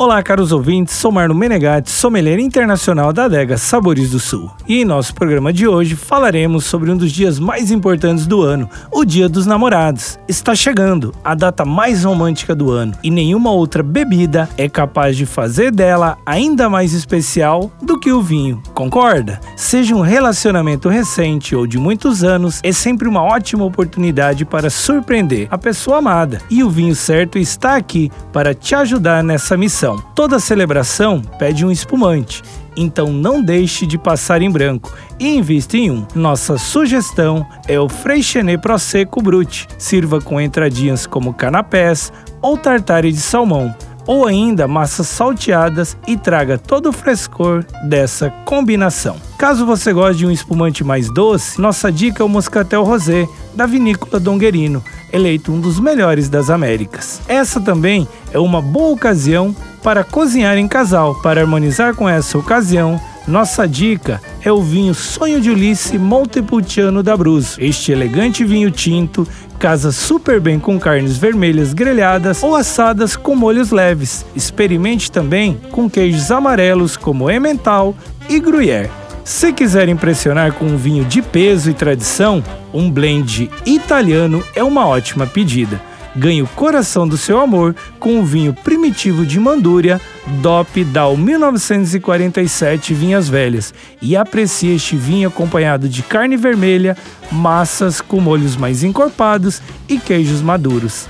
Olá, caros ouvintes, sou Marno Menegatti, sommelier internacional da adega Sabores do Sul. E em nosso programa de hoje falaremos sobre um dos dias mais importantes do ano, o Dia dos Namorados. Está chegando, a data mais romântica do ano, e nenhuma outra bebida é capaz de fazer dela ainda mais especial do que o vinho. Concorda? Seja um relacionamento recente ou de muitos anos, é sempre uma ótima oportunidade para surpreender a pessoa amada. E o vinho certo está aqui para te ajudar nessa missão. Toda celebração pede um espumante, então não deixe de passar em branco e invista em um. Nossa sugestão é o Freixenet Prosecco Brut. Sirva com entradinhas como canapés ou tartare de salmão ou ainda massas salteadas e traga todo o frescor dessa combinação. Caso você goste de um espumante mais doce, nossa dica é o Moscatel Rosé, da vinícola Donguerino, eleito um dos melhores das Américas. Essa também é uma boa ocasião para cozinhar em casal. Para harmonizar com essa ocasião, nossa dica é o vinho Sonho de Ulisses Montepulciano da Brus. Este elegante vinho tinto casa super bem com carnes vermelhas grelhadas ou assadas com molhos leves. Experimente também com queijos amarelos como Emmental e Gruyère. Se quiser impressionar com um vinho de peso e tradição, um blend italiano é uma ótima pedida. Ganhe o coração do seu amor com o vinho primitivo de Mandúria, DOP Dal 1947 Vinhas Velhas e aprecie este vinho acompanhado de carne vermelha, massas com molhos mais encorpados e queijos maduros.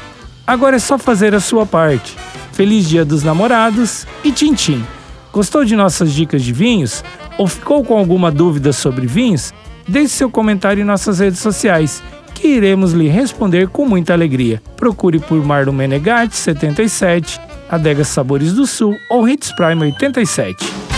Agora é só fazer a sua parte. Feliz Dia dos Namorados e tchim Gostou de nossas dicas de vinhos? Ou ficou com alguma dúvida sobre vinhos? Deixe seu comentário em nossas redes sociais que iremos lhe responder com muita alegria. Procure por Marlon Menegatti 77, Adega Sabores do Sul ou Hits Prime 87.